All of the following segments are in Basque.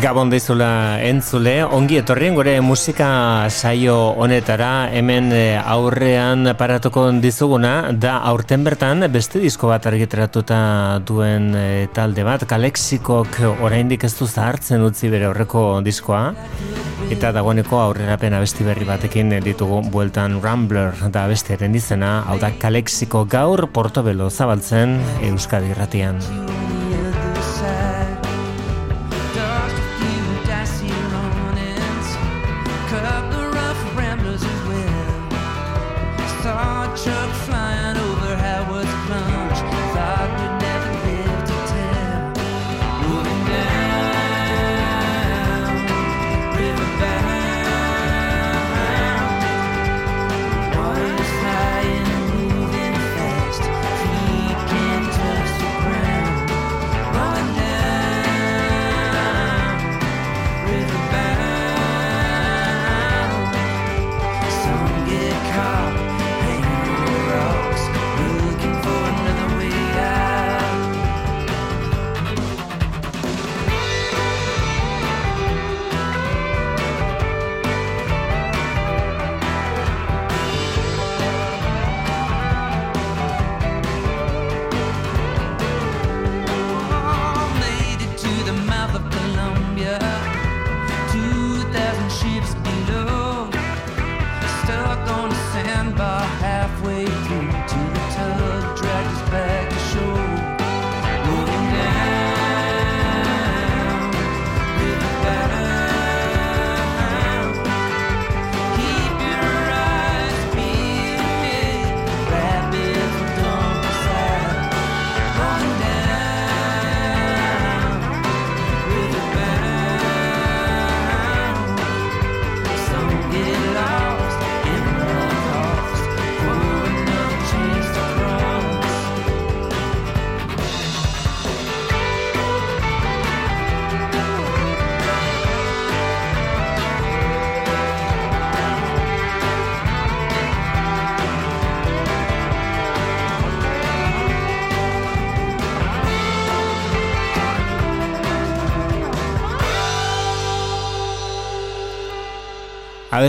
Gabon dizula entzule, ongi etorrien gure musika saio honetara. Hemen eh, aurrean paratuko dizuguna da aurten bertan beste disko bat argitratuta duen eh, talde bat, Kalexikok oraindik ez du zahartzen utzi bere horreko diskoa. Eta dagoeneko aurrerapen abesti berri batekin ditugu bueltan Rambler da abestiaren izena, hau da Kalexiko gaur Portobelo zabaltzen Euskadi irratian.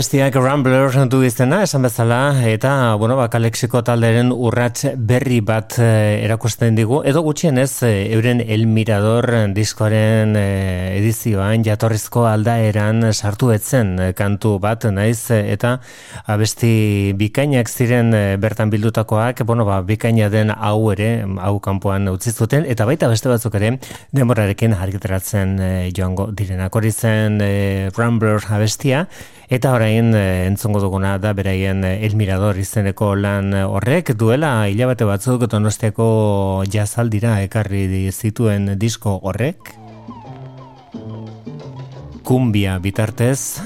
Abestiak Rambler du izena, esan bezala, eta, bueno, ba, kalexiko talderen urrats berri bat e, erakusten digu, edo gutxienez, e, euren El Mirador diskoaren e, edizioan jatorrizko aldaeran sartu etzen kantu bat, naiz, eta abesti bikainak ziren bertan bildutakoak, bueno, ba, bikaina den hau ere, hau kanpoan utzi zuten, eta baita beste batzuk ere, demorarekin argitaratzen joango direnak. Hori zen e, Rambler abestia, Eta orain e, entzongo duguna da beraien eh, El Mirador izeneko lan horrek duela hilabete batzuk donostiako jazaldira ekarri zituen disko horrek. Kumbia bitartez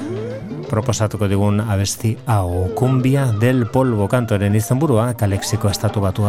proposatuko digun abesti hau. Kumbia del polvo kantoren izenburua kalexiko estatu batu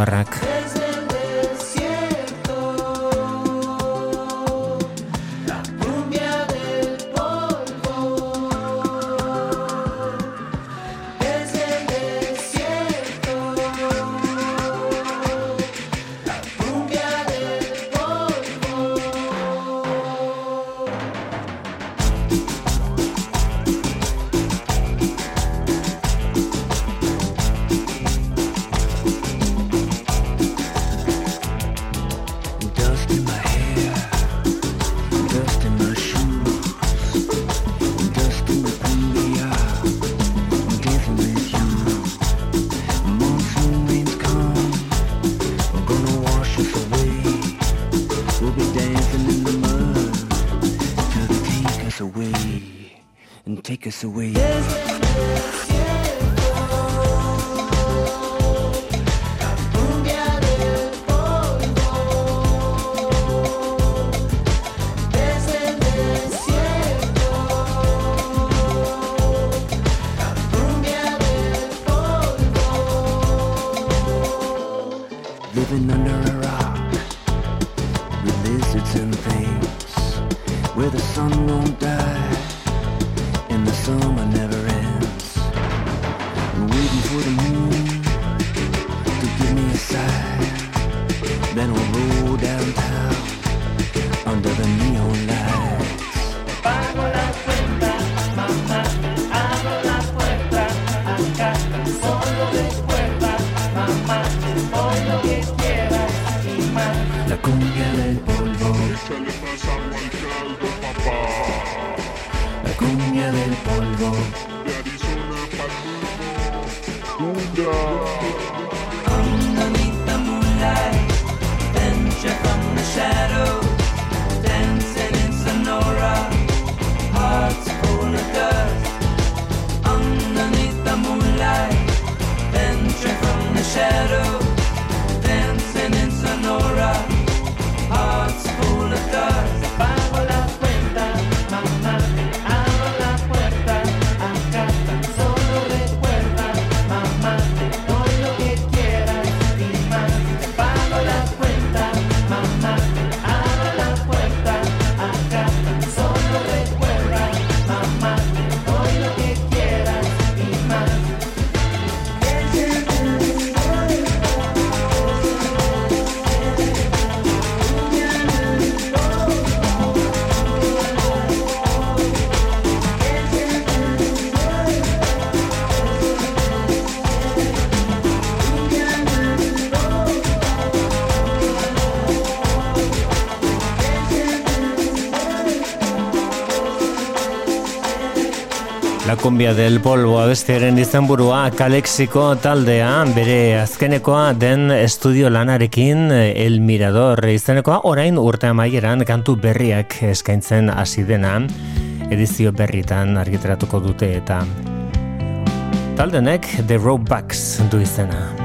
kumbia del polvo abestiaren izenburua kalexiko taldea bere azkenekoa den estudio lanarekin El Mirador. Izenekoa orain urte amaieran kantu berriak eskaintzen hasi dena. Edizio berritan argitaratuko dute eta. Taldenek The Rope Backs du izena.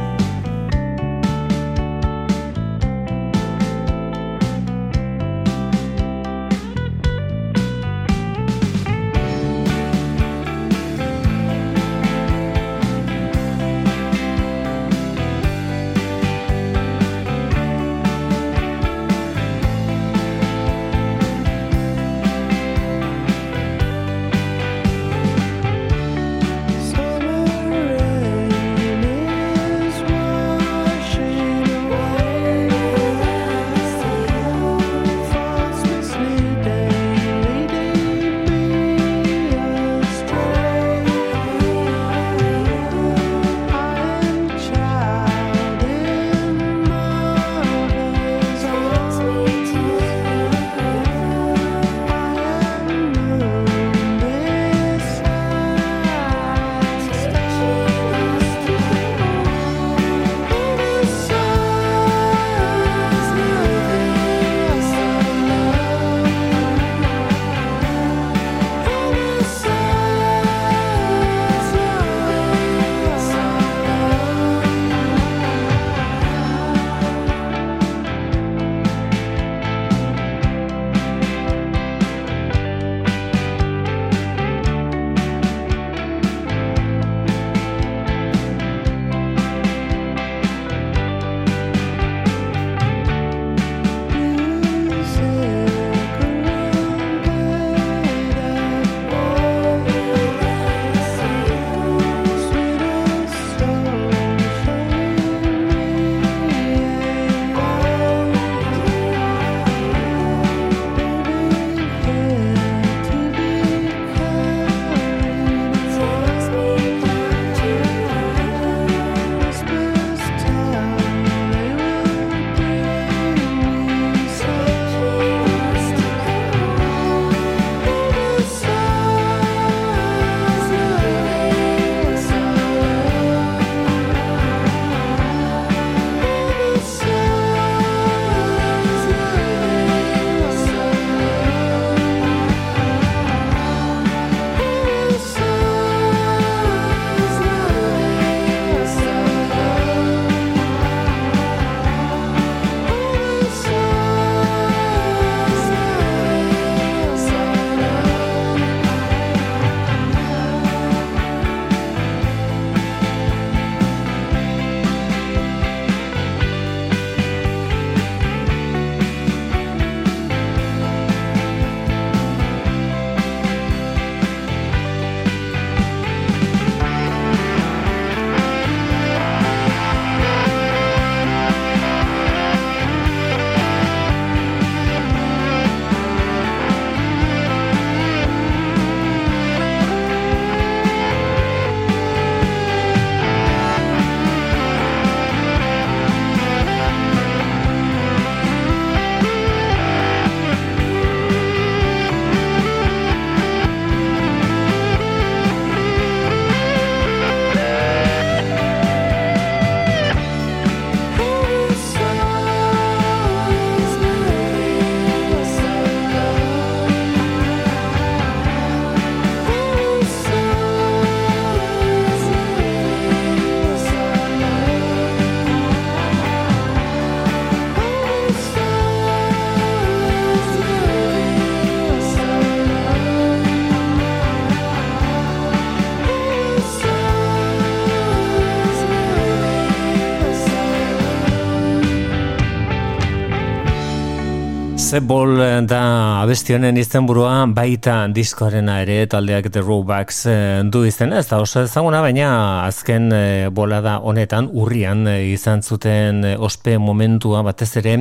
sebollen eh, da abesti honen izenburua baita diskoarena ere taldeak The Robacks e, eh, du izena, ez da oso ezaguna, baina azken e, bolada honetan urrian e, izan zuten ospe momentua batez ere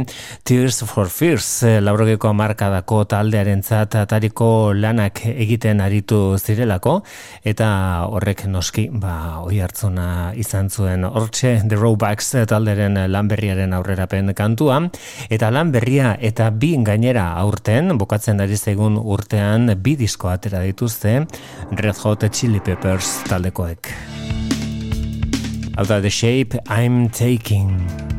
Tears for Fears e, laurogeko markadako taldearen atariko lanak egiten aritu zirelako, eta horrek noski, ba, oi hartzuna izan zuen. Hortxe The Robacks talderen lanberriaren aurrerapen kantua, eta lan berria eta bi gainera aurten, bukatzen ari zaigun urtean bi disko atera dituzte Red Hot Chili Peppers taldekoek. Hau da The Shape I'm Taking.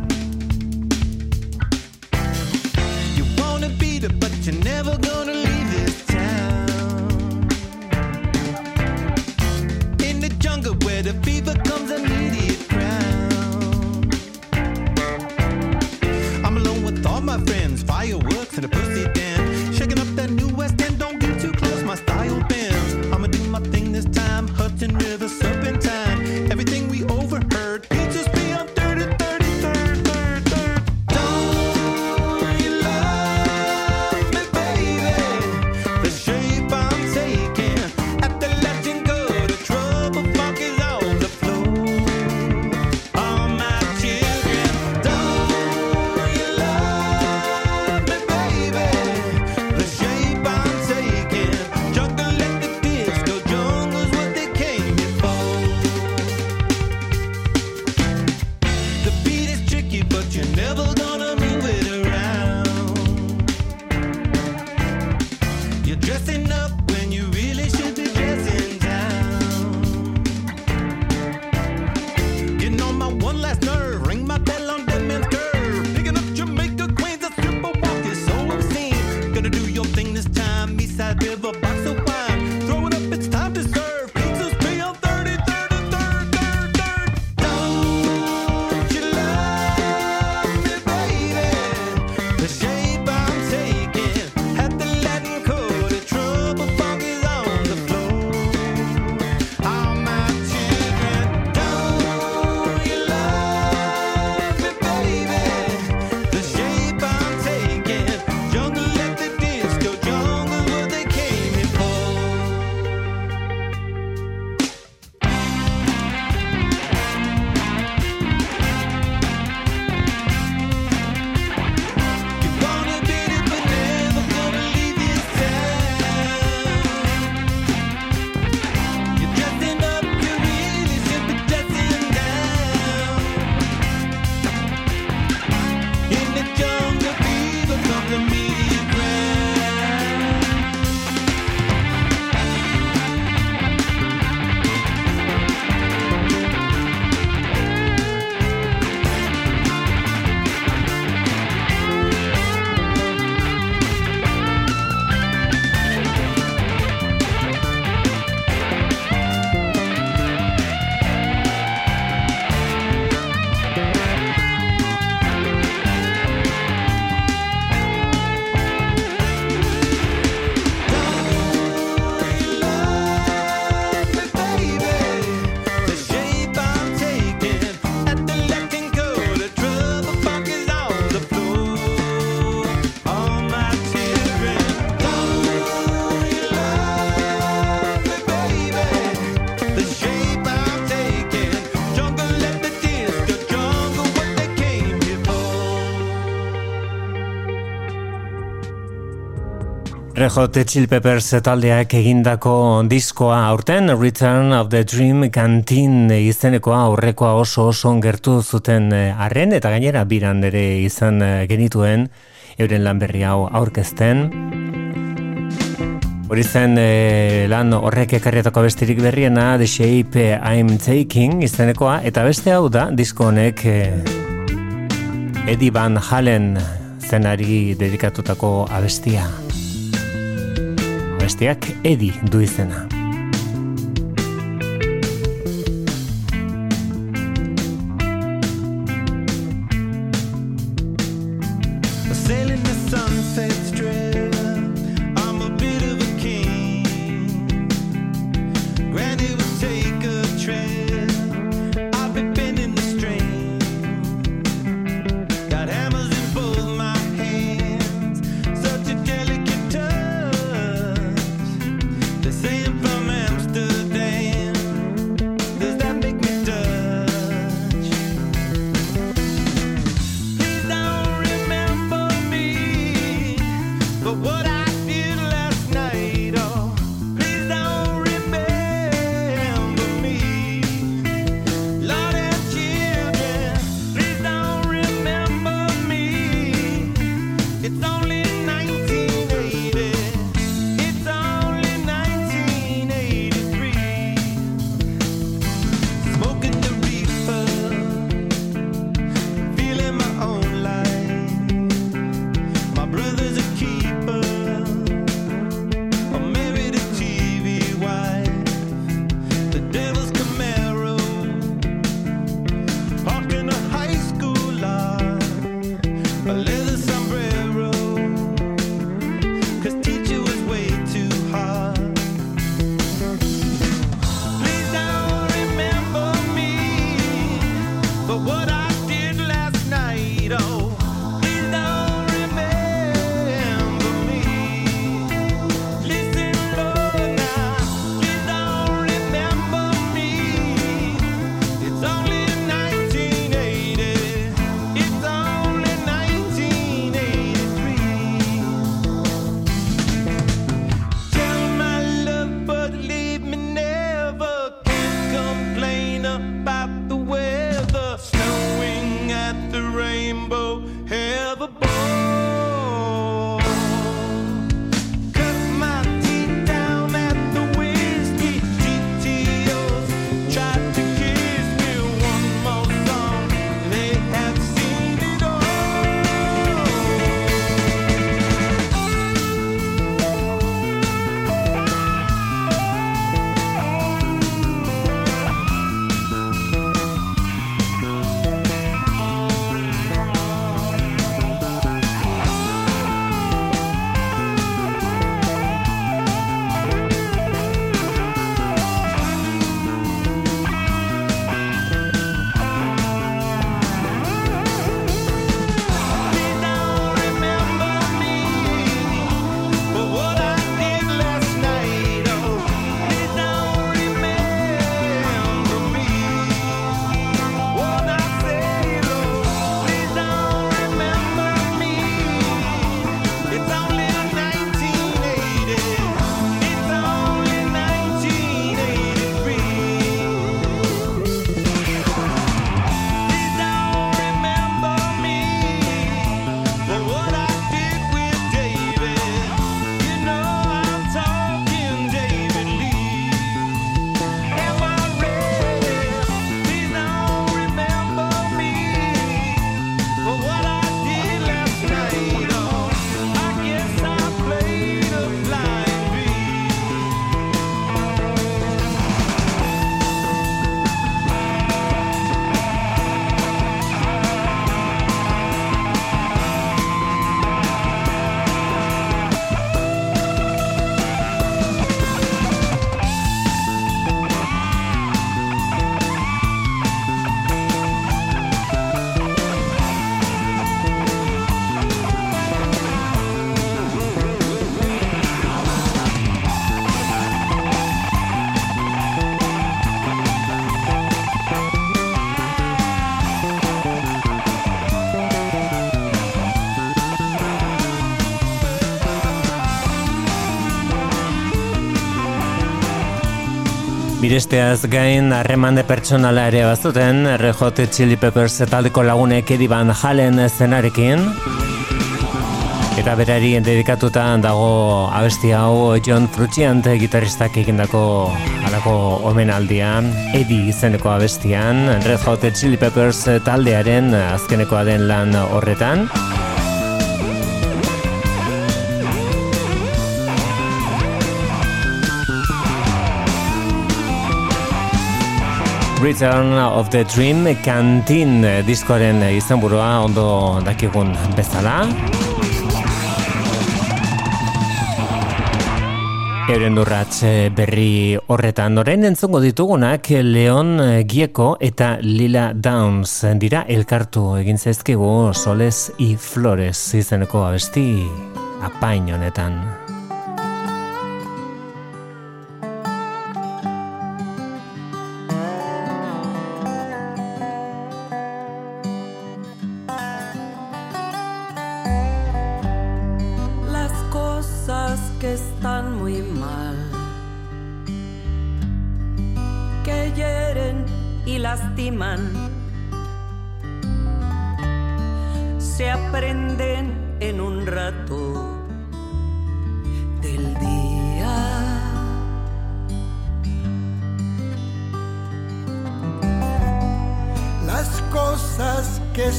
Red Hot Chili Peppers taldeak egindako diskoa aurten Return of the Dream Canteen izenekoa aurrekoa oso oso gertu zuten eh, arren eta gainera biran ere izan eh, genituen euren lan berri hau aurkezten Hori zen e, lan horrek ekarrietako besterik berriena The Shape I'm Taking izenekoa eta beste hau da disko honek e, Eddie Van Halen zenari dedikatutako abestia besteak edi du izena. Miresteaz gain harremande pertsonala ere bazuten, Red Chili Peppers taldeko lagunek ediban jalen zenarekin. Eta berari dedikatuta dago abesti hau John Frusciante gitarristak egindako alako omenaldia Edi izeneko abestian Red Hot Chili Peppers taldearen azkenekoa den lan horretan. Return of the Dream Canteen diskoaren izenburua ondo dakigun bezala. Euren urratz berri horretan orain entzongo ditugunak Leon Gieko eta Lila Downs dira elkartu egin zaizkigu Soles i Flores izeneko abesti apain honetan.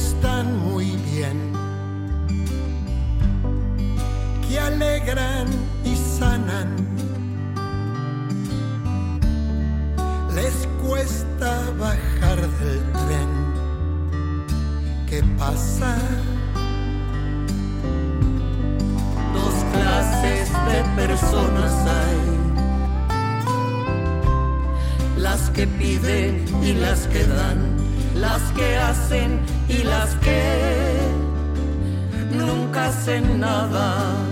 están muy bien, que alegran y sanan. Les cuesta bajar del tren que pasa. Dos clases de personas hay, las que piden y las que dan las que hacen y las que nunca hacen nada.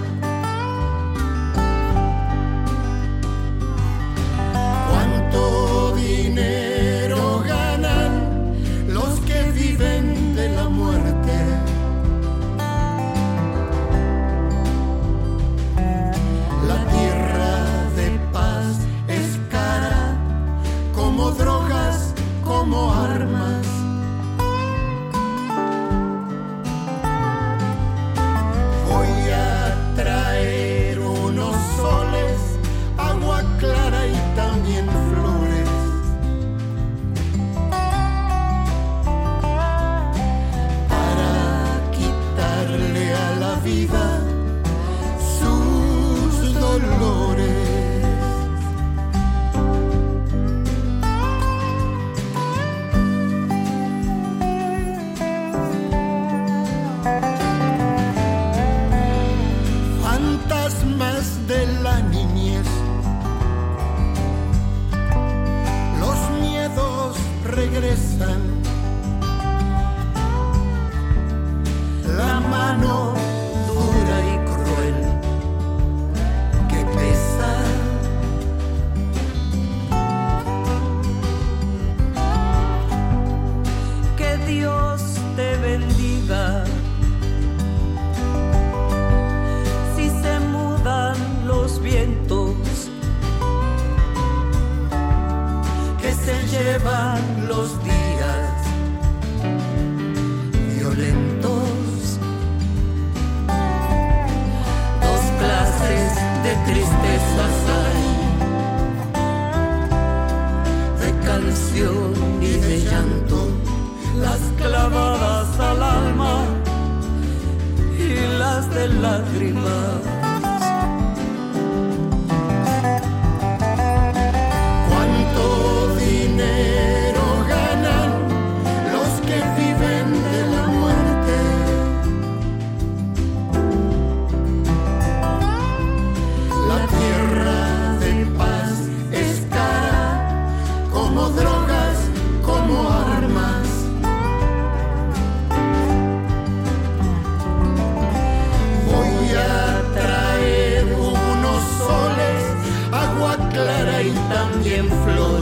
flow.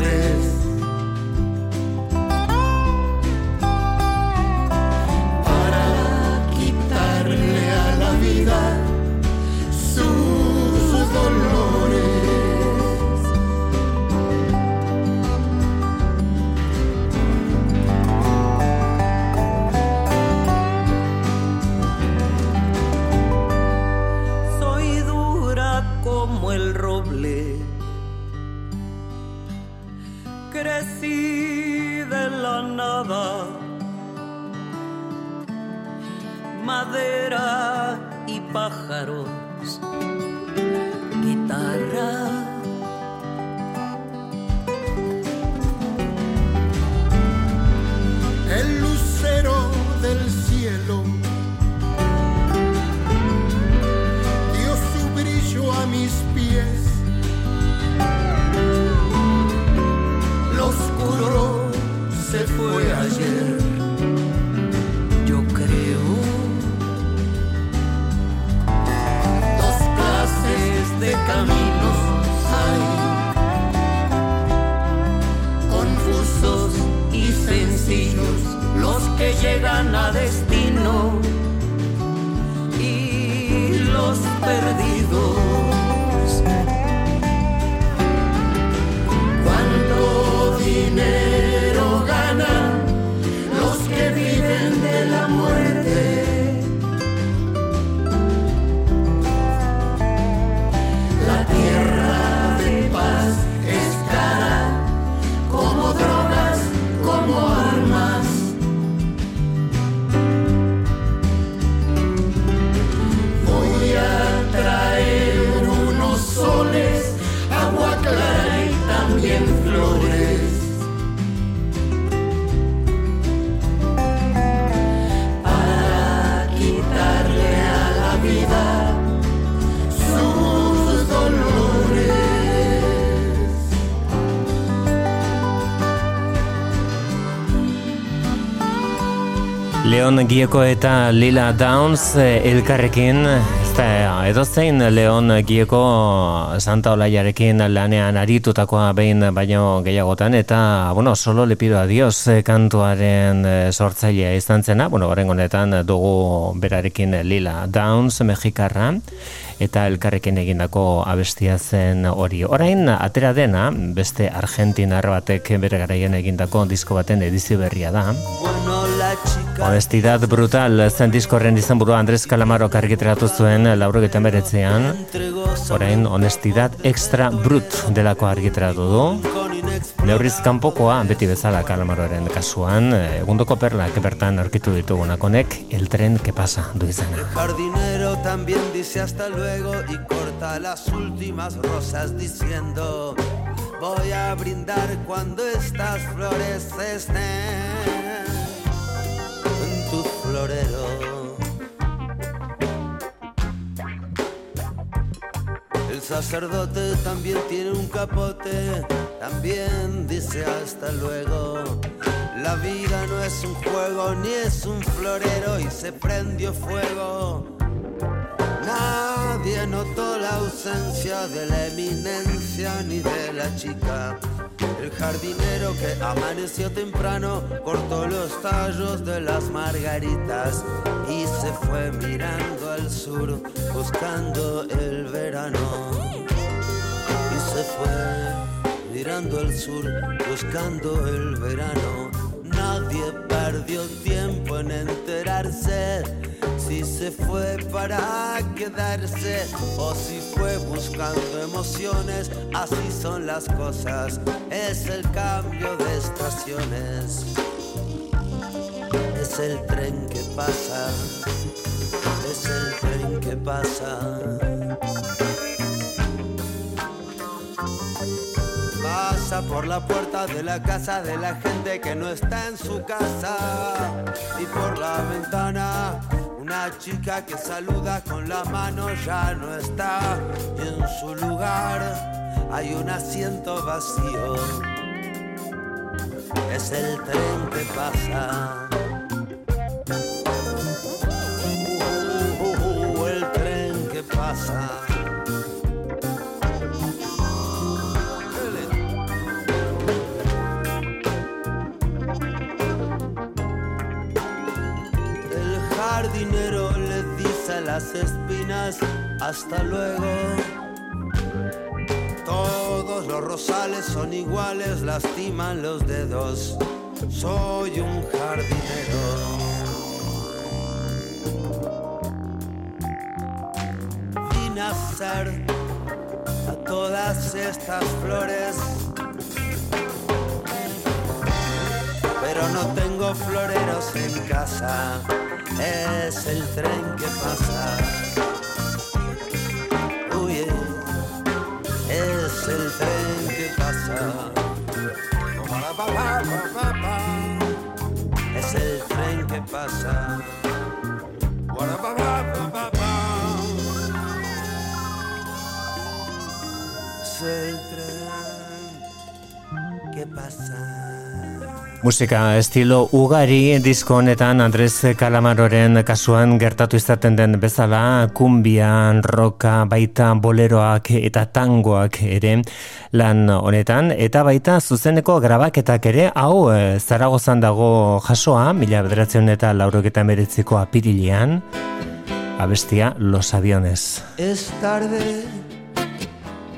Leon Gieko eta Lila Downs eh, elkarrekin edo zein Leon Gieko Santa Olaiarekin lanean aritutakoa behin baino gehiagotan eta, bueno, solo le pido a Dios eh, kantuaren eh, sortzailea izan zena, bueno, horren honetan dugu berarekin Lila Downs Mexikarra eta elkarrekin egindako abestia zen hori. Orain atera dena, beste Argentinar batek bere garaien egindako disko baten edizio berria da. Honestidad brutal zen diskorren izan burua Andres Calamaro kargiteratu zuen laurogetan beretzean. Orain honestidad extra brut delako argiteratu du. Neurriz kanpokoa beti bezala kalamaroaren kasuan, egundoko perlak bertan aurkitu ditugunakonek, el tren que pasa du. El jardinero también dice hasta luego y corta las últimas rosas diciendo voy a brindar cuando estas flores estén El sacerdote también tiene un capote, también dice hasta luego. La vida no es un juego ni es un florero y se prendió fuego. Nadie notó la ausencia de la eminencia ni de la chica. El jardinero que amaneció temprano cortó los tallos de las margaritas y se fue mirando al sur buscando el verano. Y se fue mirando al sur buscando el verano. Nadie perdió tiempo en enterarse si se fue para quedarse o si fue buscando emociones. Así son las cosas, es el cambio de estaciones. Es el tren que pasa, es el tren que pasa. Pasa por la puerta de la casa de la gente que no está en su casa y por la ventana una chica que saluda con la mano ya no está y en su lugar hay un asiento vacío. Es el tren que pasa. Espinas hasta luego. Todos los rosales son iguales, lastiman los dedos. Soy un jardinero. Vi nacer a todas estas flores no tengo floreros en casa, es el tren que pasa. Uy, es el tren que pasa. Es el tren que pasa. Es el tren que pasa. Musika estilo ugari disko honetan Andres Calamaroren kasuan gertatu izaten den bezala kumbian, roka, baita boleroak eta tangoak ere lan honetan. Eta baita zuzeneko grabaketak ere hau e, zaragozan dago jasoa mila bederatzen eta lauroketa meretziko apirilian abestia Los Aviones. Es tarde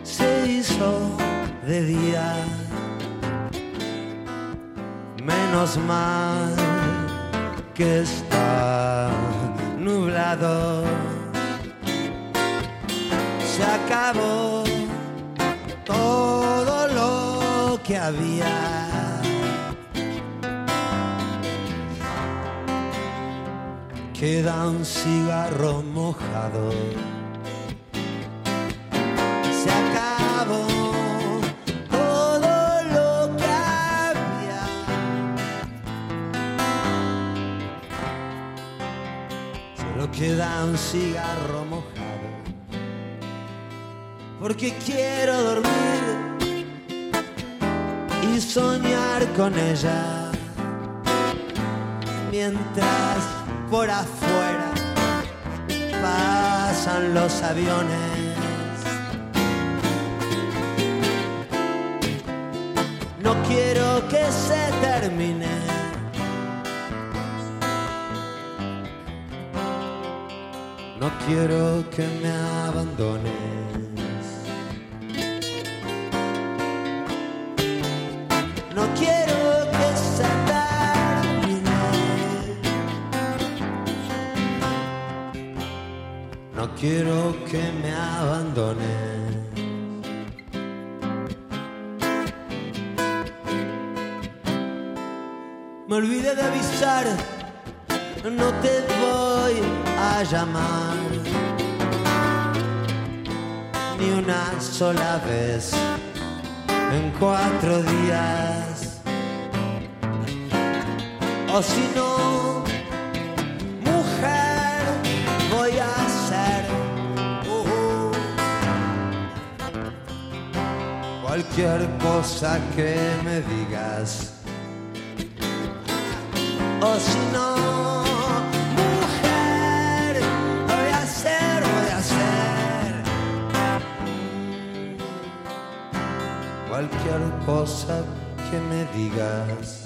se hizo de día menos mal que está nublado. Se acabó todo lo que había. Queda un cigarro mojado. Queda un cigarro mojado. Porque quiero dormir y soñar con ella. Mientras por afuera pasan los aviones. No quiero que se termine. No quiero que me abandones. No quiero que se termine. No quiero que me abandones. Me olvidé de avisar, no te voy a llamar ni una sola vez en cuatro días. O si no, mujer, voy a ser uh, cualquier cosa que me digas. O si no, cualquier cosa que me digas.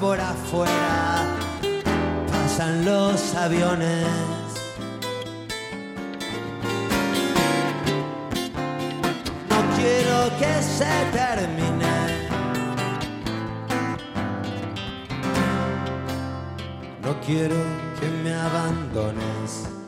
Por afuera pasan los aviones. No quiero que se termine. No quiero que me abandones.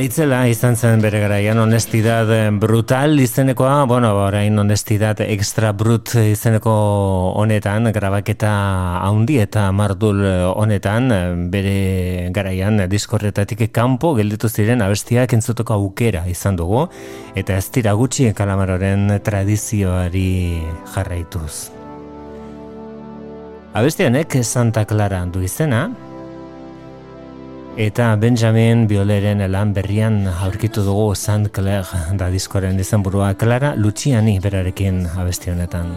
Itzela izan zen bere garaian honestidad brutal izenekoa, bueno, orain honestidad extra brut izeneko honetan, grabaketa haundi eta mardul honetan, bere garaian diskorretatik kanpo gelditu ziren abestiak entzutoko aukera izan dugu, eta ez dira gutxi kalamaroren tradizioari jarraituz. Abestianek Santa Clara du izena, Eta Benjamin Bioleren lan berrian aurkitu dugu Saint Claire da diskoren izenburua Clara Luciani berarekin abesti honetan.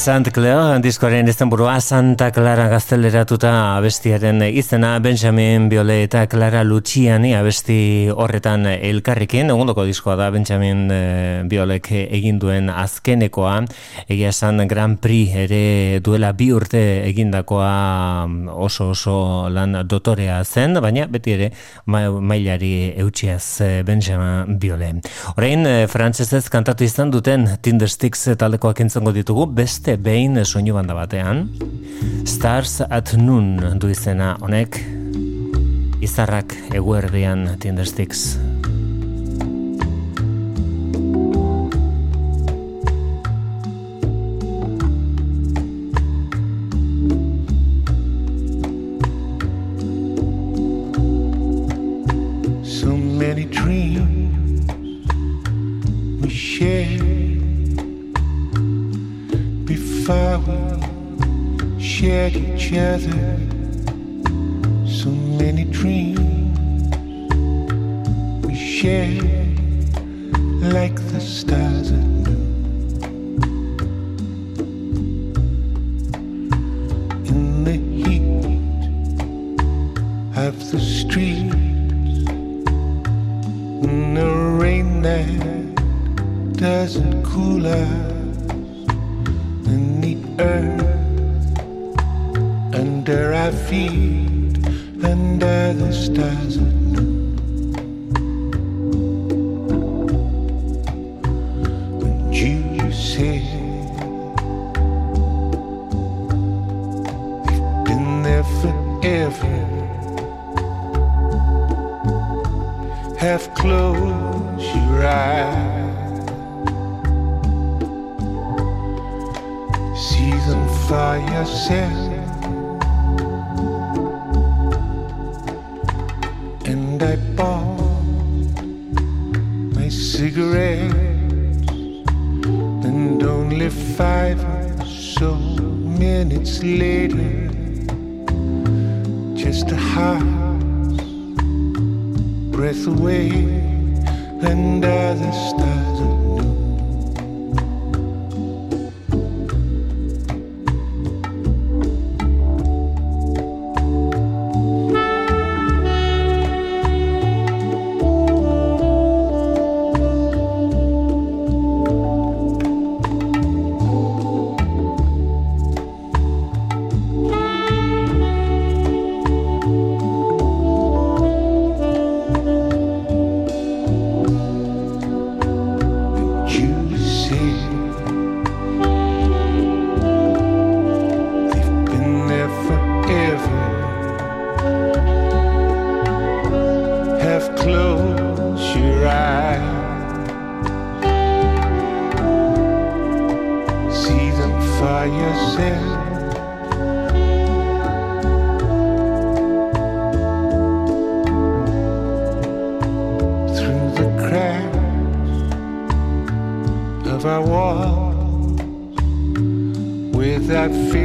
Sant Clara diskoaren burua Santa Clara gazteleratuta abestiaren izena Benjamin Biole eta Clara Luciani abesti horretan elkarrekin. Egundoko diskoa da Benjamin eh, Biolek egin duen azkenekoa. Egia esan Grand Prix ere duela bi urte egindakoa oso oso lan dotorea zen baina beti ere mailari eutxiaz eh, Benjamin Biole Horein eh, frantzesez kantatu izan duten Tinder Sticks taldekoak entzongo ditugu beste beste behin soinu banda batean Stars at Noon du izena honek izarrak eguerdian Tindersticks So many dreams we share far we shared each other. So many dreams we shared like the stars at noon. In the heat of the streets, in the rain that doesn't cool us after I feed under the stars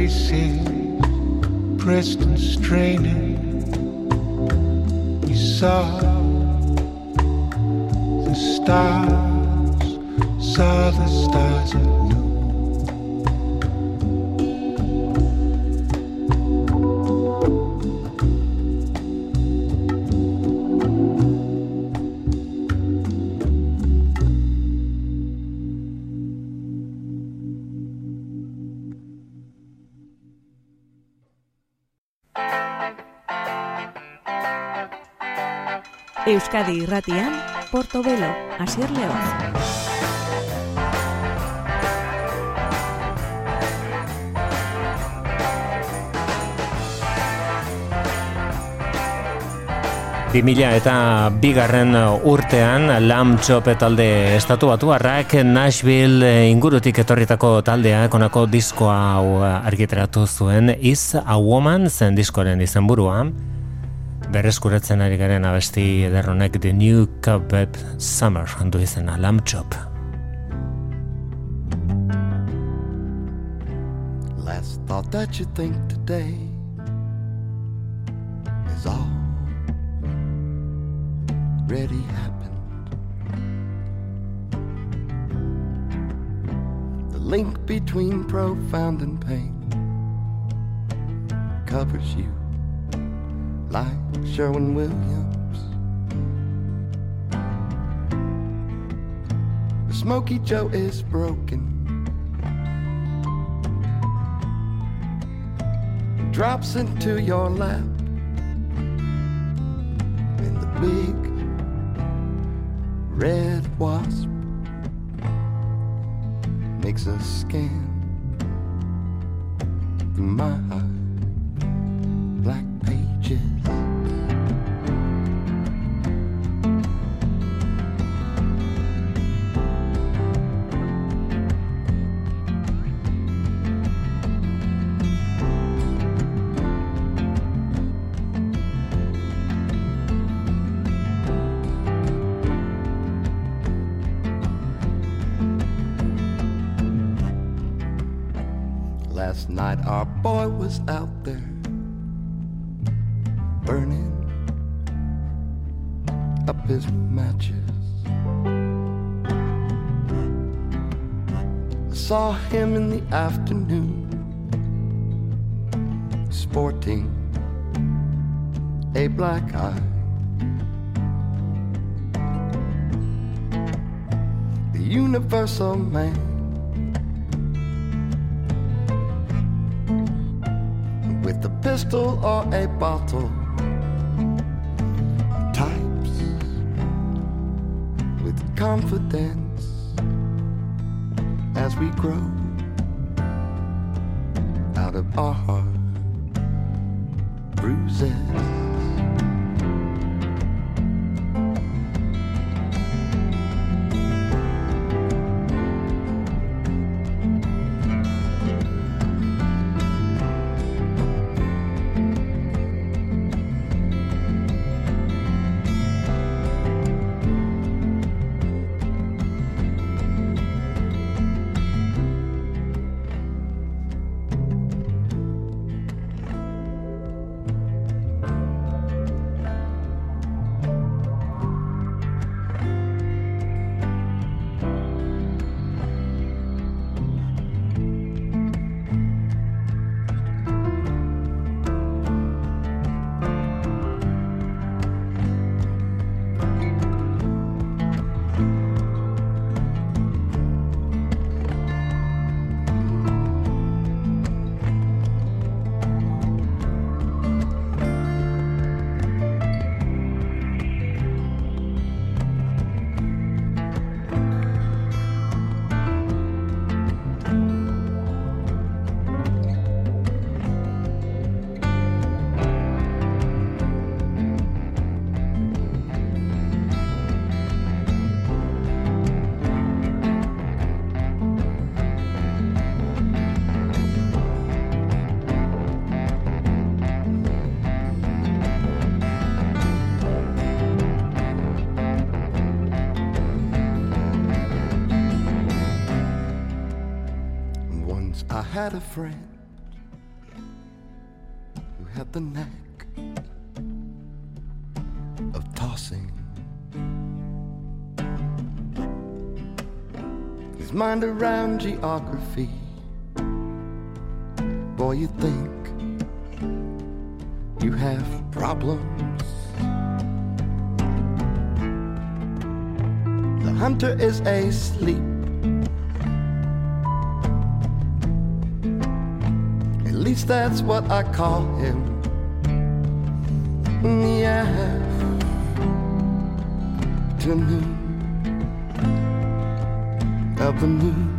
faces pressed and straining. You saw the stars, saw the stars Euskadi Irratian, Portobelo, Asier León. Bimila eta bigarren urtean Lam Chop talde estatu batu harrak Nashville ingurutik etorritako taldea konako diskoa argiteratu zuen Is a Woman zen diskoren izenburua berreskuratzen ari garen abesti ederronek The New Cuphead Summer handu izena Lamb Chop. Last thought that you think today is all ready happened. The link between profound and pain covers you like Sherwin Williams. The Smokey Joe is broken. Drops into your lap in the big red wasp makes a scan through my black saw him in the afternoon sporting a black eye. The universal man. With a pistol or a bottle types with confidence as we grow out of our heart bruises. Had a friend who had the knack of tossing his mind around geography. Boy, you think you have problems. The hunter is asleep. That's what I call him. In the afternoon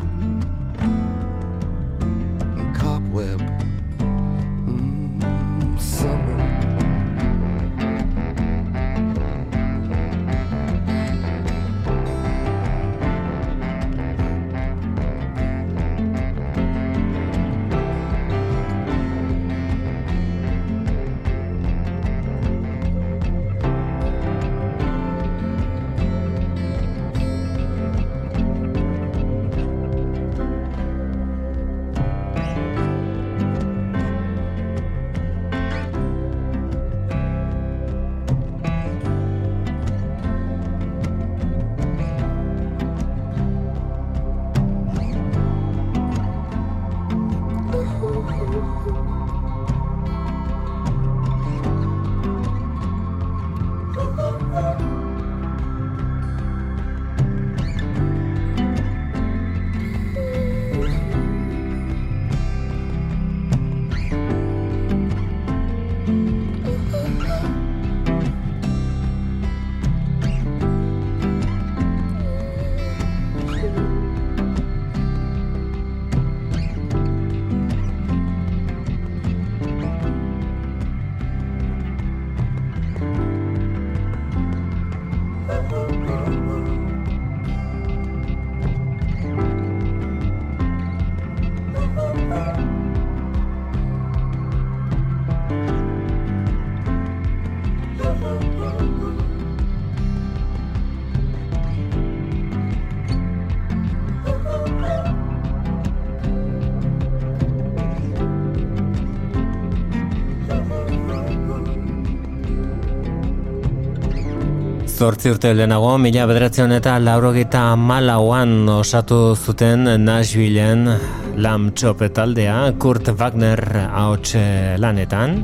Zortzi urte lehenago, mila bederatzen eta laurogeta malauan osatu zuten Nashvilleen Lam Txopetaldea, Kurt Wagner hauts lanetan.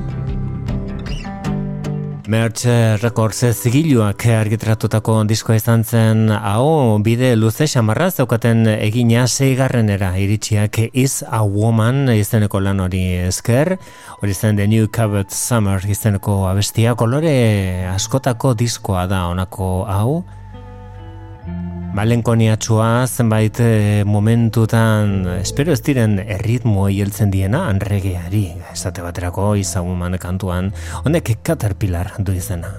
Merch Records zigiluak argitratutako diskoa izan zen. Hau bide luze xamarra zeukaten egina seigarrenera. Iritsiak Is a Woman izeneko lan hori esker. Hori zen The New Covered Summer izeneko abestia. Kolore askotako diskoa da honako hau Malenkoniatxua zenbait eh, momentutan espero ez diren erritmo hieltzen diena anregeari esate baterako izaguman kantuan honek Caterpillar du izena.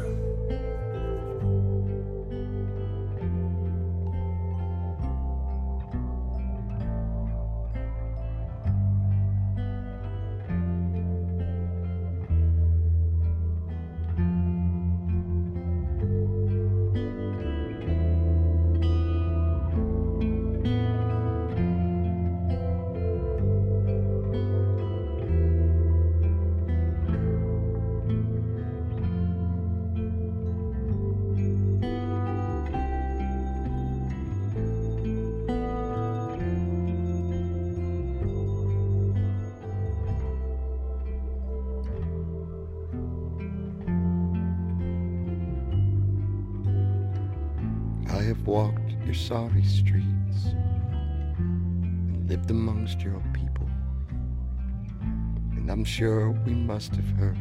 Sure we must have heard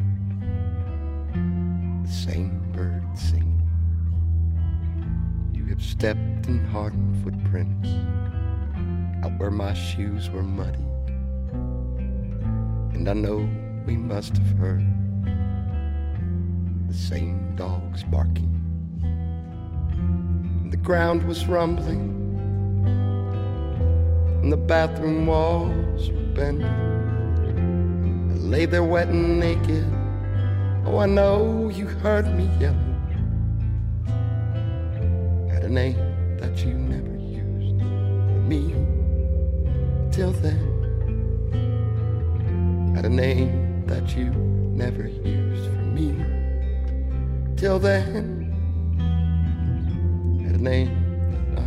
the same bird singing. You have stepped in hardened footprints out where my shoes were muddy. And I know we must have heard the same dogs barking. The ground was rumbling, and the bathroom walls were bending I lay there wet and naked. Oh, I know you heard me yell. Had a name that you never used for me till then. Had a name that you never used for me till then name, uh,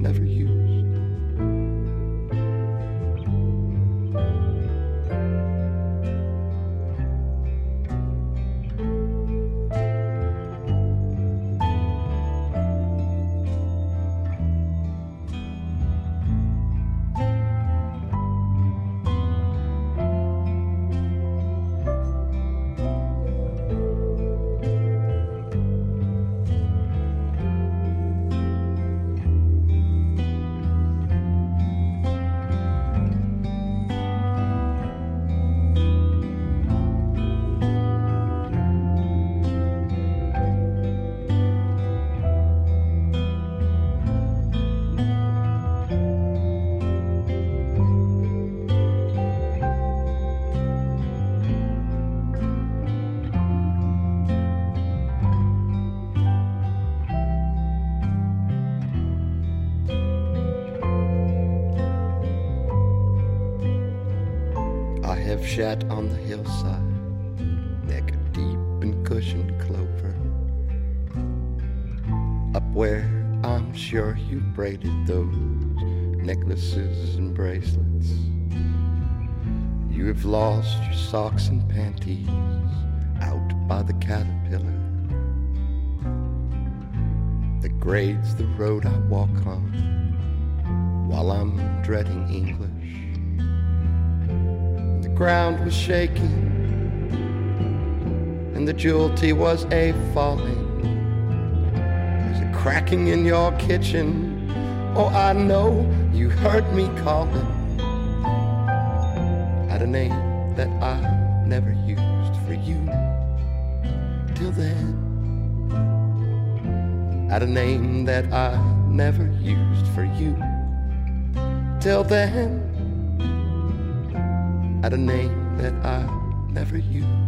never you. Braided those necklaces and bracelets. You have lost your socks and panties out by the caterpillar that grades the road I walk on while I'm dreading English The ground was shaking, and the jewelty was a falling. There's a cracking in your kitchen. Oh, I know you heard me calling. Had a name that I never used for you till then. Had a name that I never used for you till then at a name that I never used.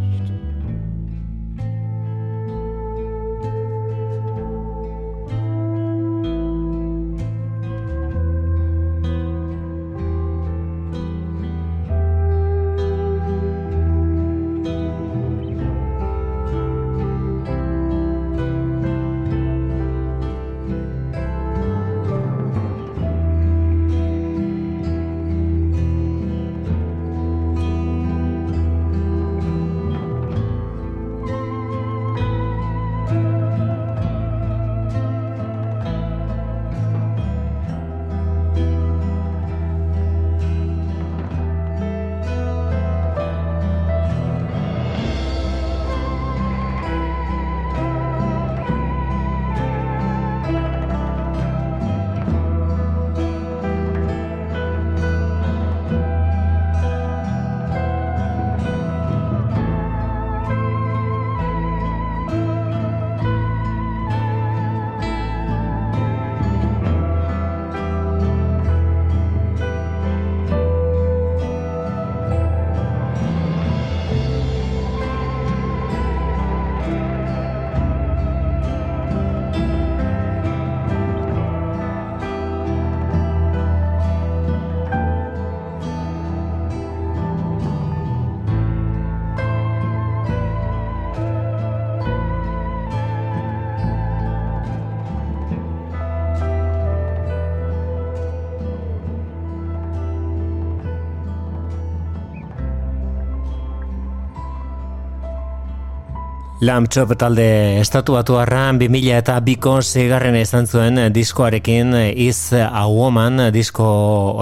Lamp Chop talde estatuatu arran 2000 eta biko zigarren izan zuen diskoarekin Is a Woman disko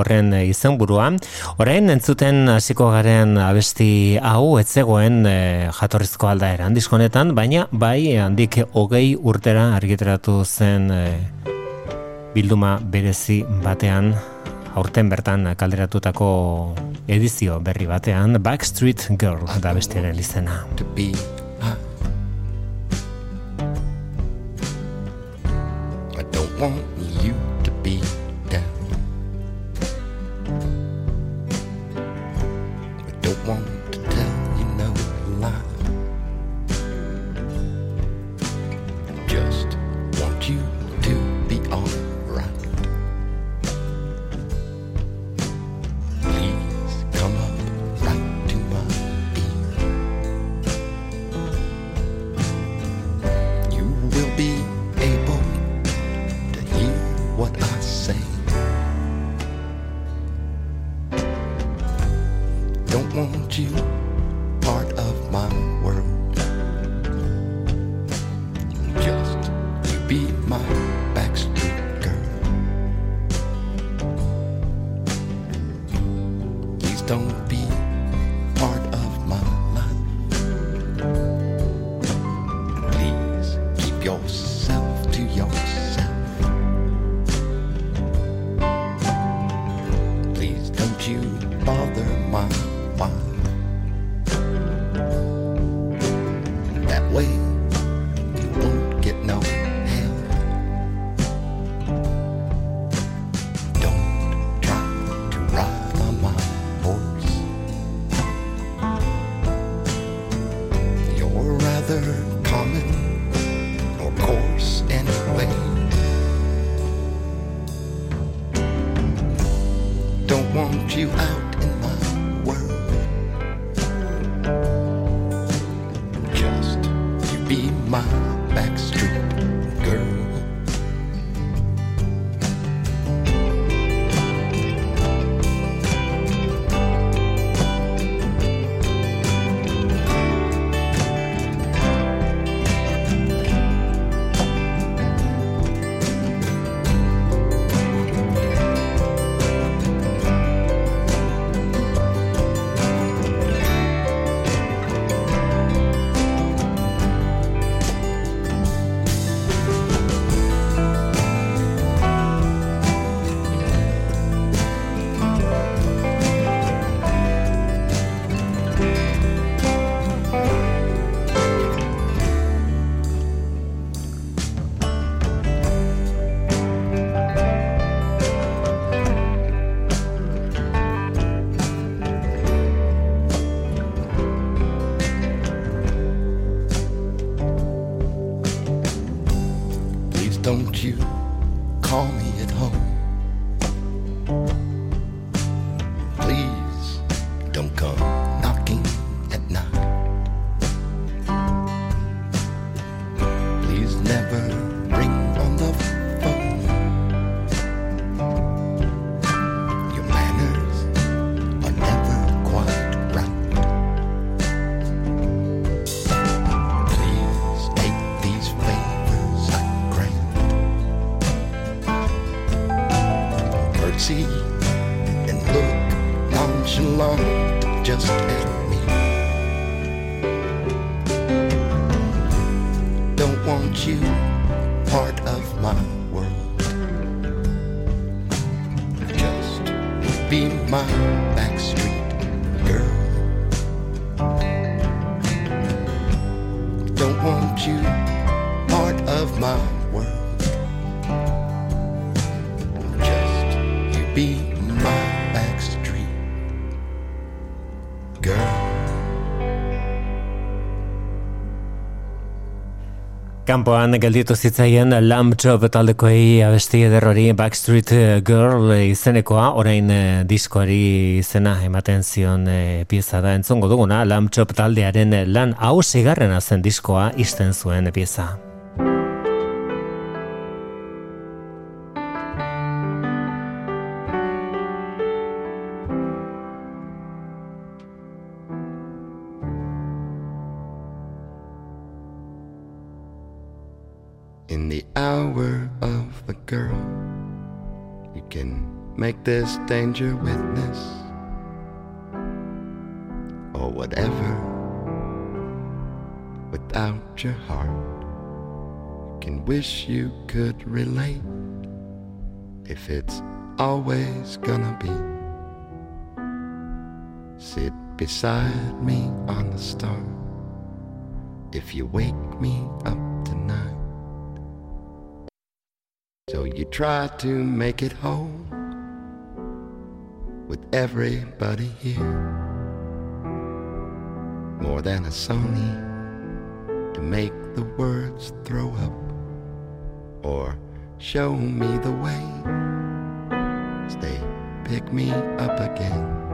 horren izen burua. Horein entzuten hasiko garen abesti hau etzegoen e, jatorrizko aldaeran diskonetan, baina bai handik hogei urtera argiteratu zen e, bilduma berezi batean aurten bertan kalderatutako edizio berri batean Backstreet Girl da bestiaren izena. 嗯 Kampoan gelditu zitzaien Lamb taldekoei abesti ederrori Backstreet Girl izenekoa, orain eh, diskoari izena ematen zion eh, pieza da entzongo duguna, Lamb taldearen lan hau zigarrena zen diskoa izten zuen pieza. The hour of the girl, you can make this danger witness or whatever without your heart. You can wish you could relate if it's always gonna be. Sit beside me on the star if you wake me up tonight. Try to make it whole with everybody here. More than a Sony to make the words throw up or show me the way. They pick me up again.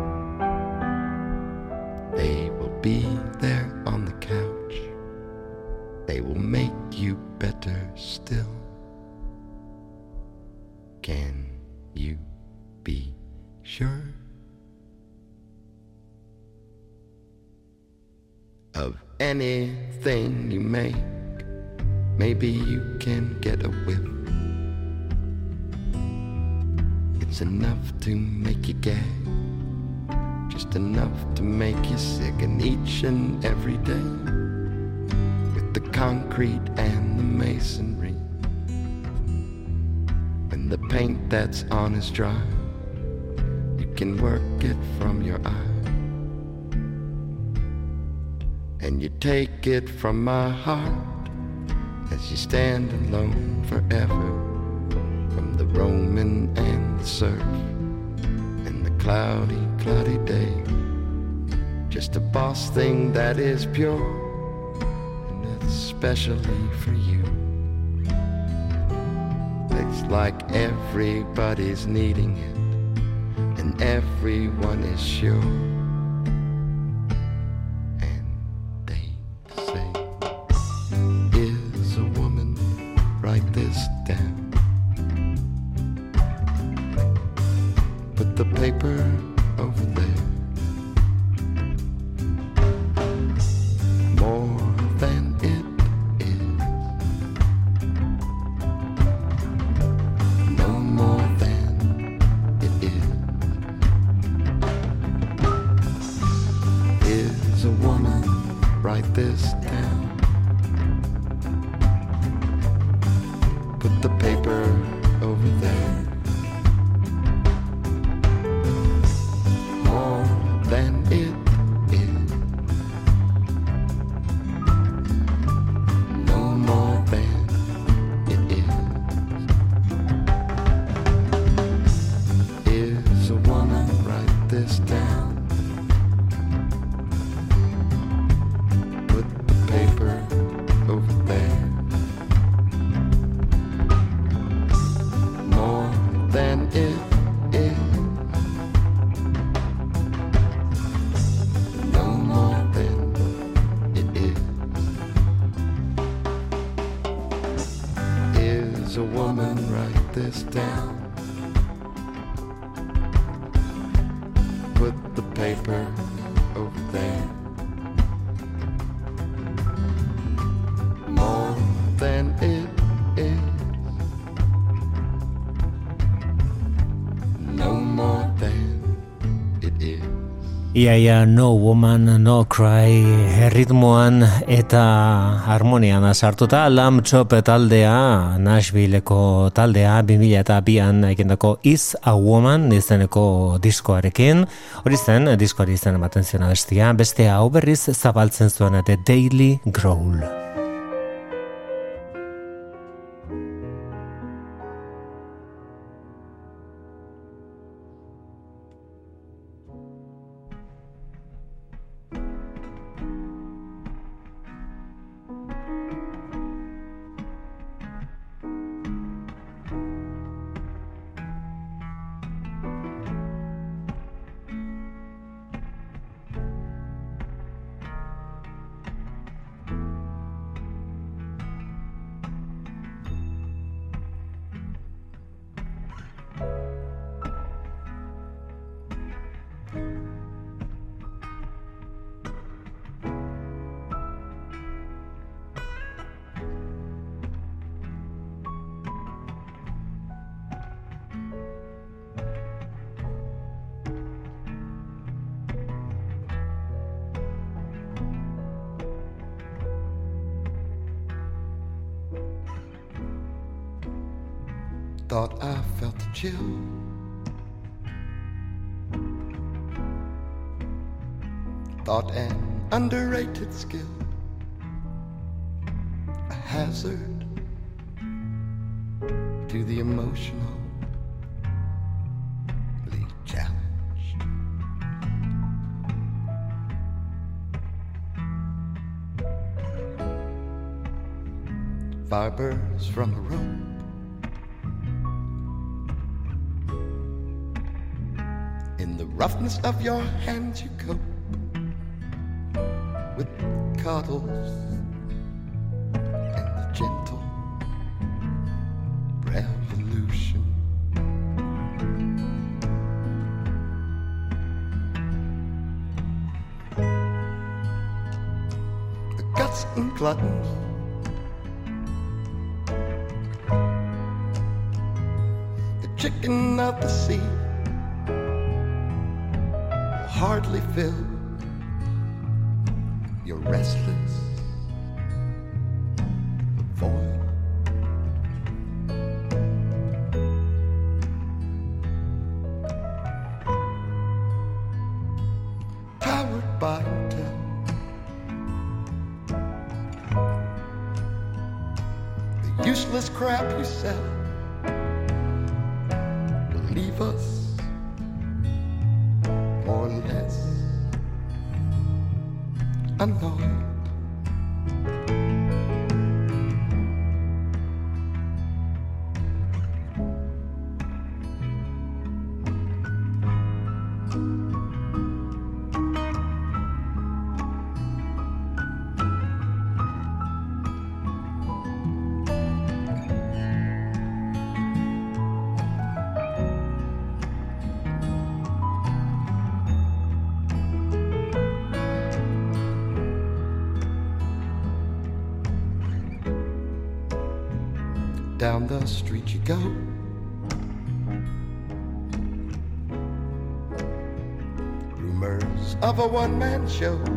My heart as you stand alone forever from the Roman and the surf and the cloudy, cloudy day. Just a boss thing that is pure and especially for you It's like everybody's needing it, and everyone is sure. Iaia No Woman No Cry ritmoan eta harmonian sartuta Lamb Chop taldea Nashvilleko taldea 2000 eta bian egindako Is a Woman izeneko diskoarekin. Hori zen diskoari izan ematen zion bestia beste hau berriz zabaltzen zuen The Daily Growl and und The chicken of the sea will hardly fill your restless. one man show.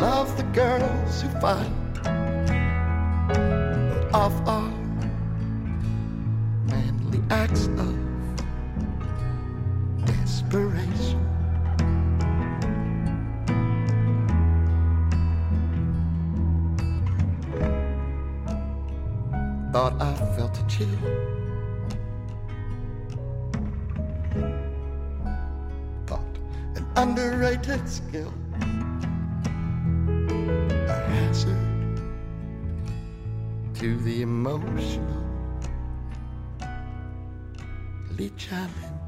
love the girls who fight of our manly acts of desperation. Thought I felt a chill. Thought an underrated skill. to the emotional, challenged.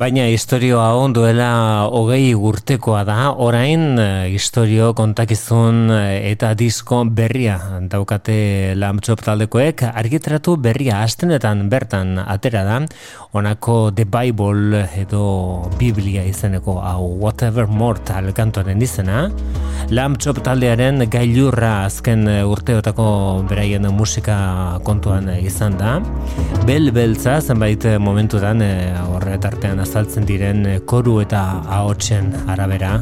Baina historioa onduela hogei urtekoa da, orain eh, historio kontakizun eh, eta disko berria daukate lamtxop taldekoek, argitratu berria astenetan bertan atera da, onako The Bible edo Biblia izeneko hau Whatever Mortal kantoren izena, lamtxop taldearen gailurra azken urteotako beraien musika kontuan izan da, bel beltza zenbait momentudan eh, horretartean azaltzen diren eh, koru eta ahotsen arabera.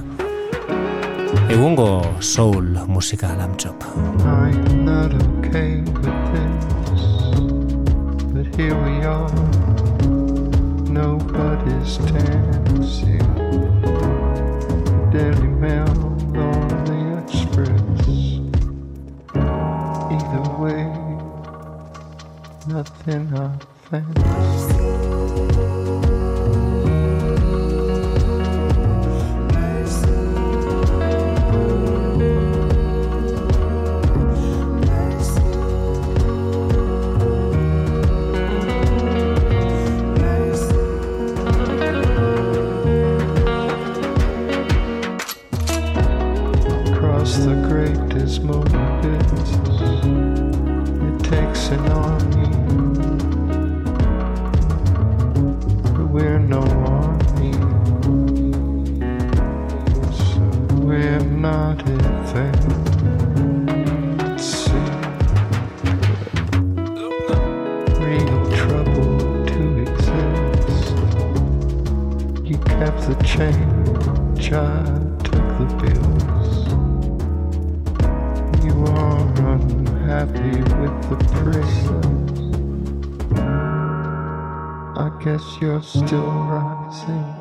Egungo soul musika lamtxop. I'm not okay with this But here we are. Nobody's dancing. Daily Mail on the Express. Either way Nothing I fancy change, I took the bills. You are unhappy with the prayers. I guess you're still rising.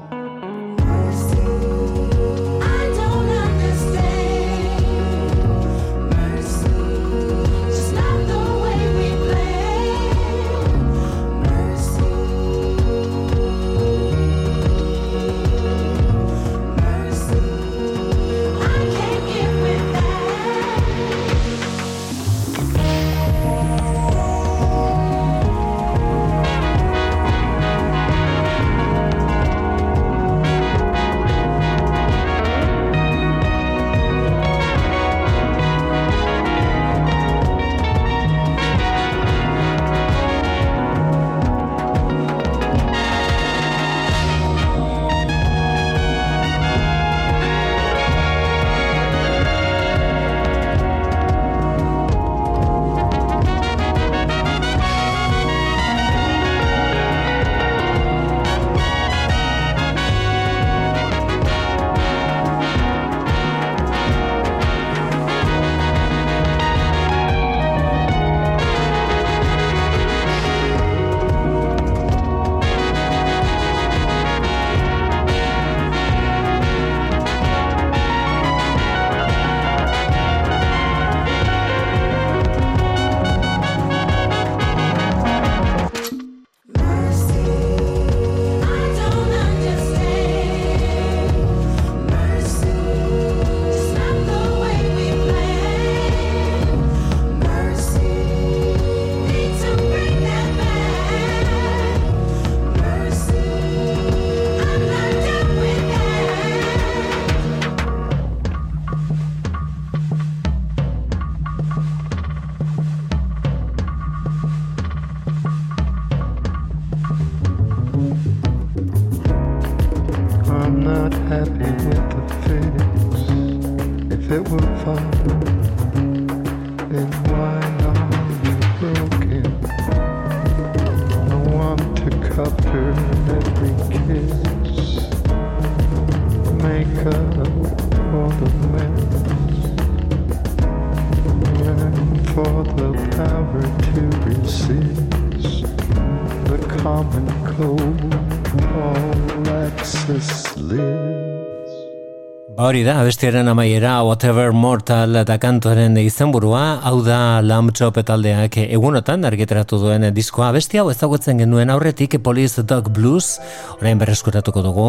Hori da, abestiaren amaiera, whatever mortal eta kantuaren izenburua, hau da Lamb Chop etaldeak egunotan argiteratu duen diskoa. Abesti hau ezagutzen genuen aurretik Police Dog Blues, orain berreskuratuko dugu.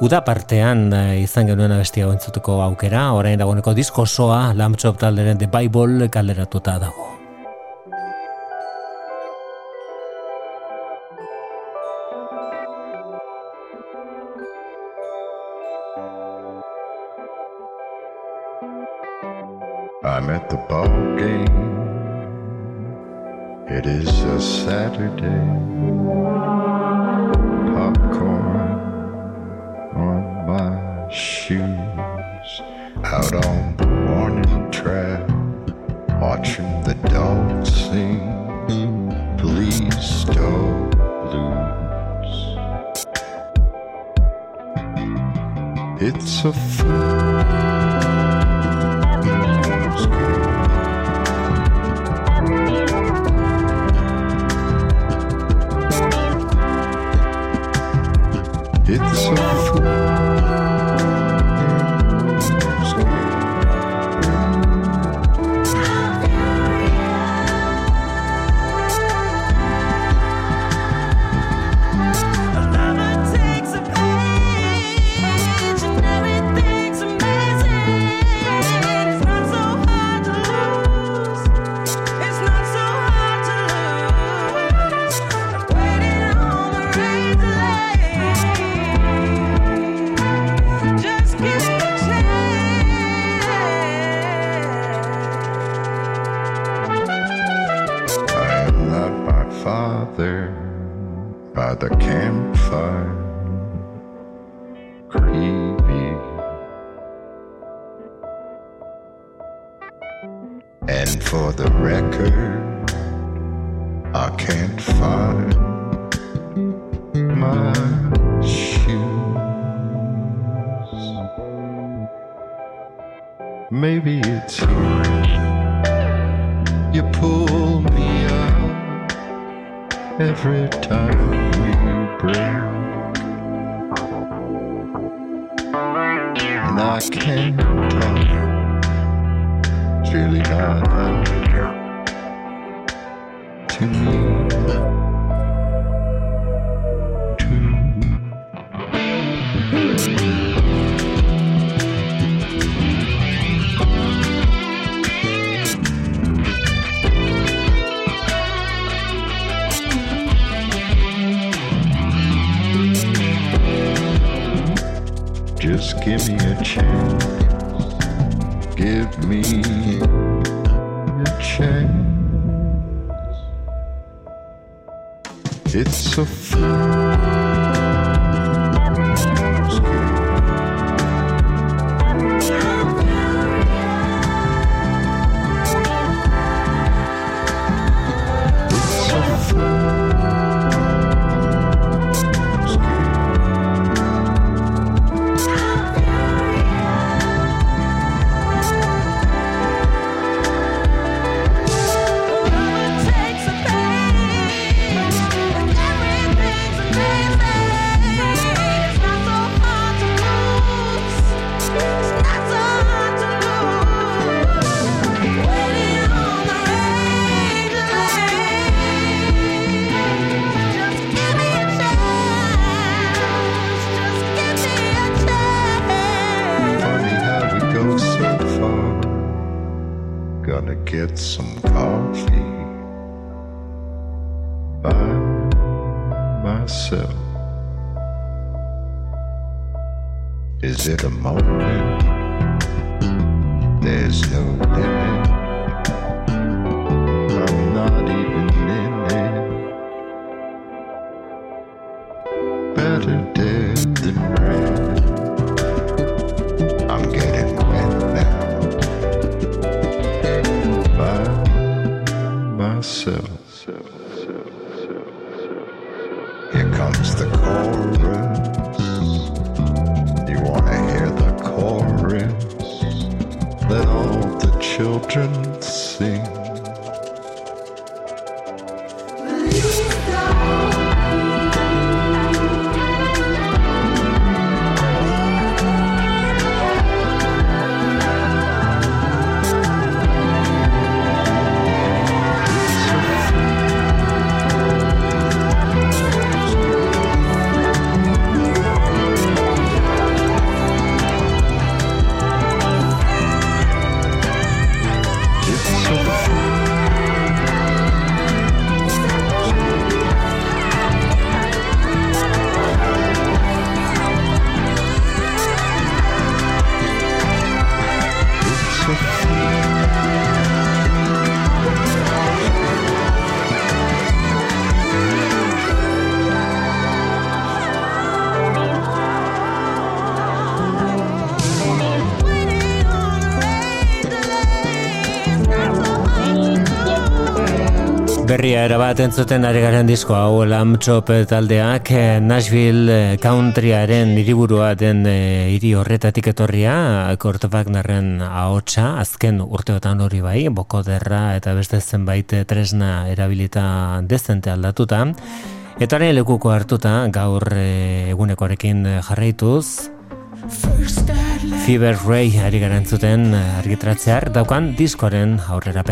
Uda partean eh, izan genuen abesti hau aukera, orain dagoeneko disko soa Lamb Chop talderen The Bible kalderatuta dago. Watching the dogs sing. Please don't lose. It's a fool. It's a gonna get some coffee by myself. Is it a moment? There's no limit. Berria erabat entzuten ari garen disko hau Lamb Chop taldeak eh, Nashville eh, countryaren hiriburua den eh, hiri horretatik etorria Kurt Wagnerren ahotsa azken urteotan hori bai bokoderra eta beste zenbait tresna erabilita dezente aldatuta. Eta hori lekuko hartuta gaur egunekoarekin jarraituz. Fever Ray ari garantzuten argitratzear daukan diskoaren aurrera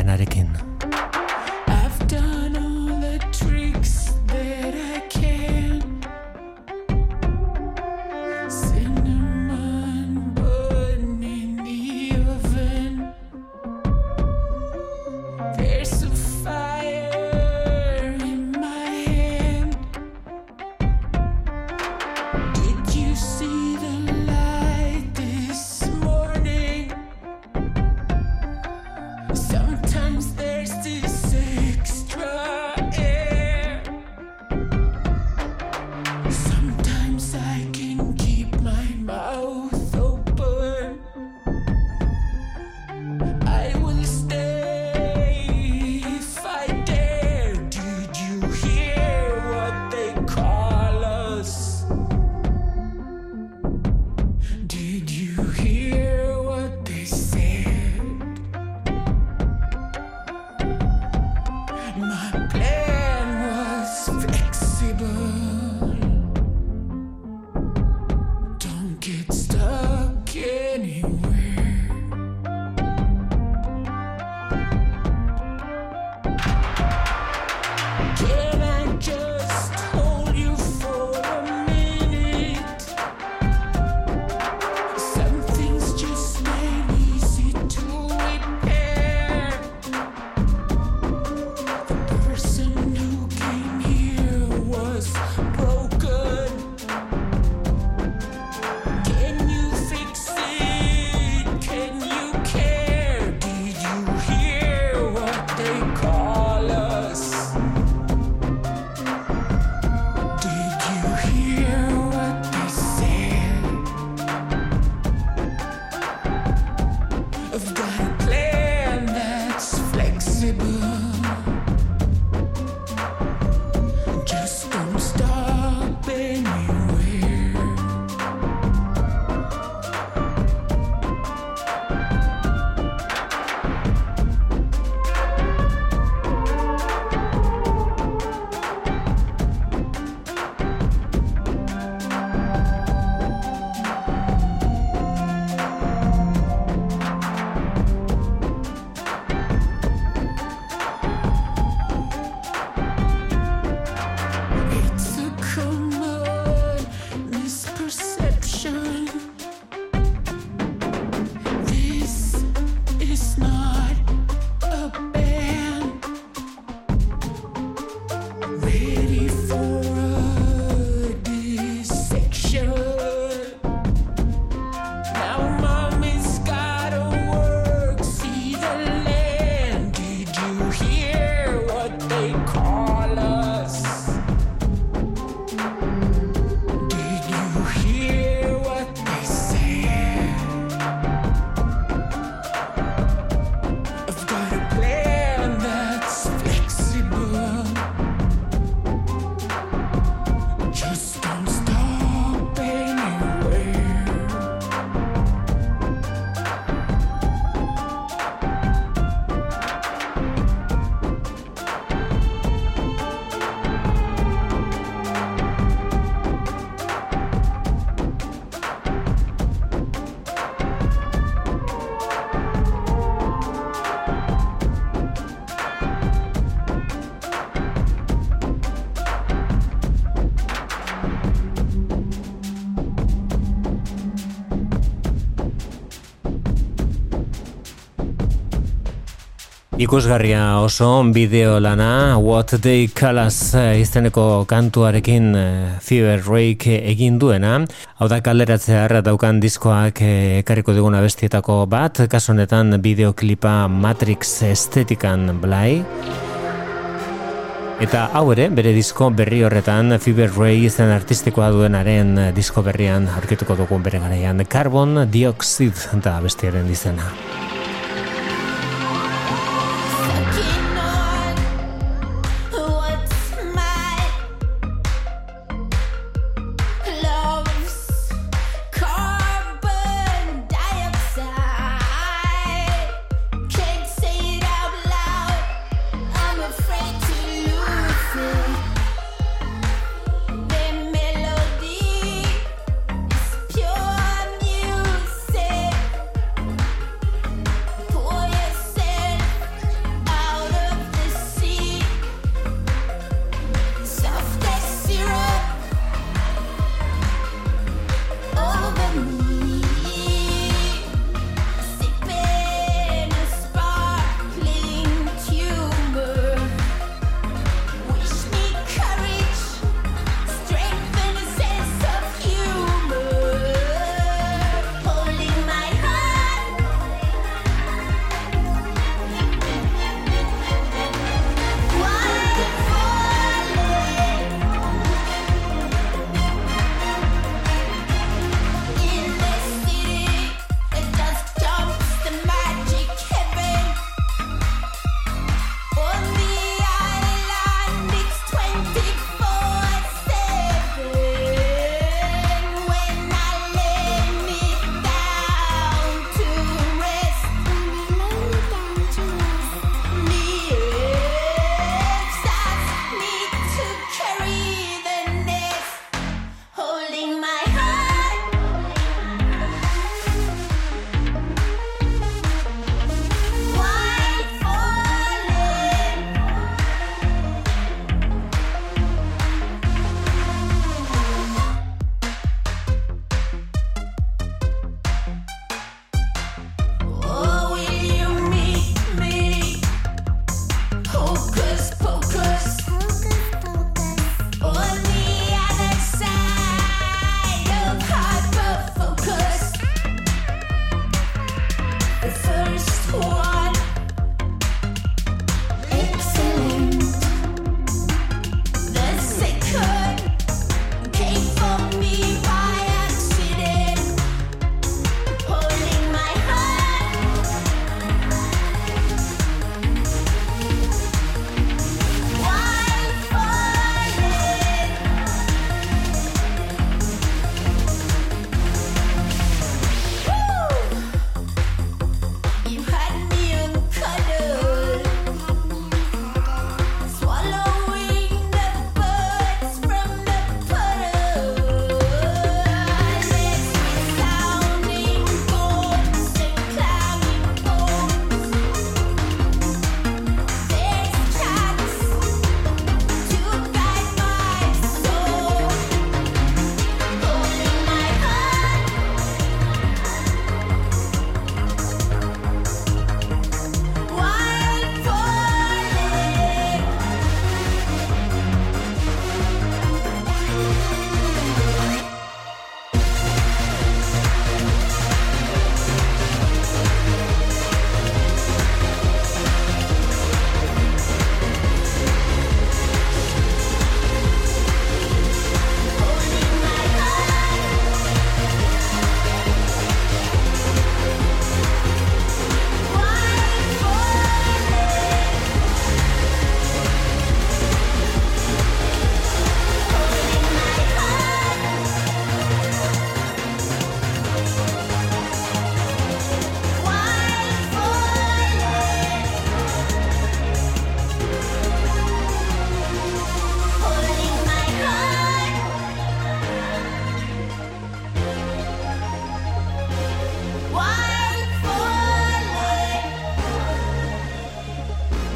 Ikusgarria oso bideo lana What They Call Us eh, izeneko kantuarekin eh, Fever Rake egin duena. Hau da kalderatzea daukan diskoak eh, ekarriko diguna bestietako bat, kasu honetan bideoklipa Matrix estetikan blai. Eta hau ere, bere disko berri horretan Fever Ray izen artistikoa duenaren disko berrian aurkituko dugun bere garaian Carbon Dioxide da bestiaren dizena.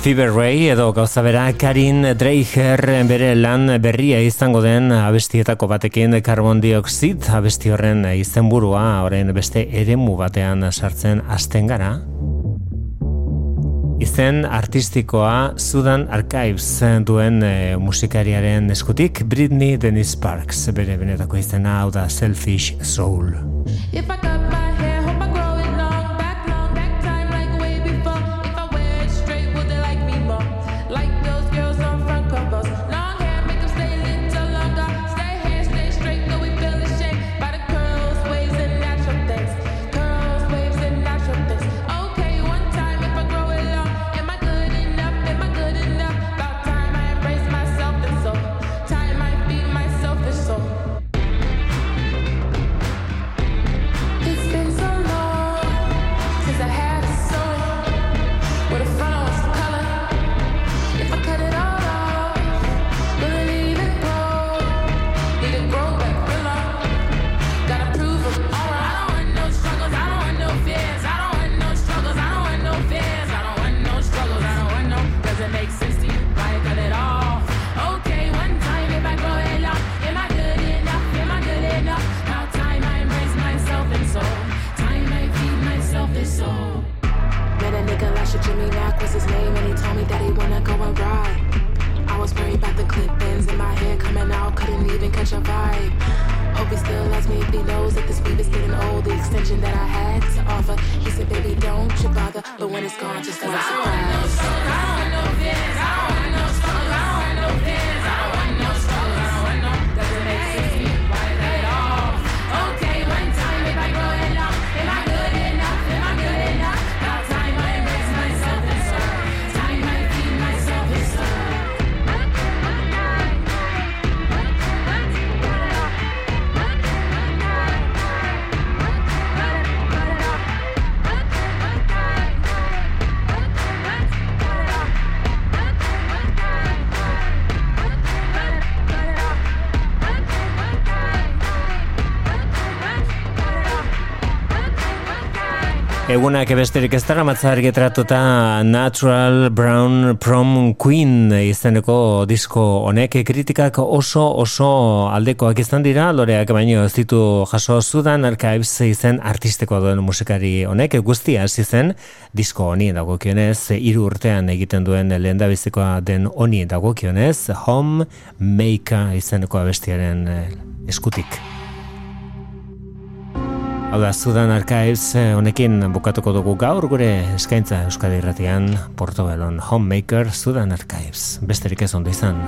Fever Ray edo gauza bera Karin Dreiger bere lan berria izango den abestietako batekin Carbon Dioxid abesti horren izenburua orain beste eremu batean sartzen hasten gara. Izen artistikoa Sudan Archives duen e, musikariaren eskutik Britney Dennis Parks bere benetako izena hau da Selfish Soul. If vibe. Hope he still loves me if he knows that this weave is getting old. The extension that I had to offer. He said, baby, don't you bother. But when it's gone, just want to surprise. I don't know this. I don't know Egunak besterik ez dara matzar getratuta Natural Brown Prom Queen izeneko disko honek kritikak oso oso aldekoak izan dira loreak baino ez ditu jaso zudan archives izen artisteko duen musikari honek guztia hasi zen disko honi dagokionez hiru urtean egiten duen lehen bizikoa den honi dagokionez Home Maker izeneko abestiaren eh, eskutik. Hau da, Sudan Archives eh, honekin bukatuko dugu gaur gure eskaintza Euskadi Irratian Portobelon Homemaker Sudan Archives. Besterik ez ondo izan.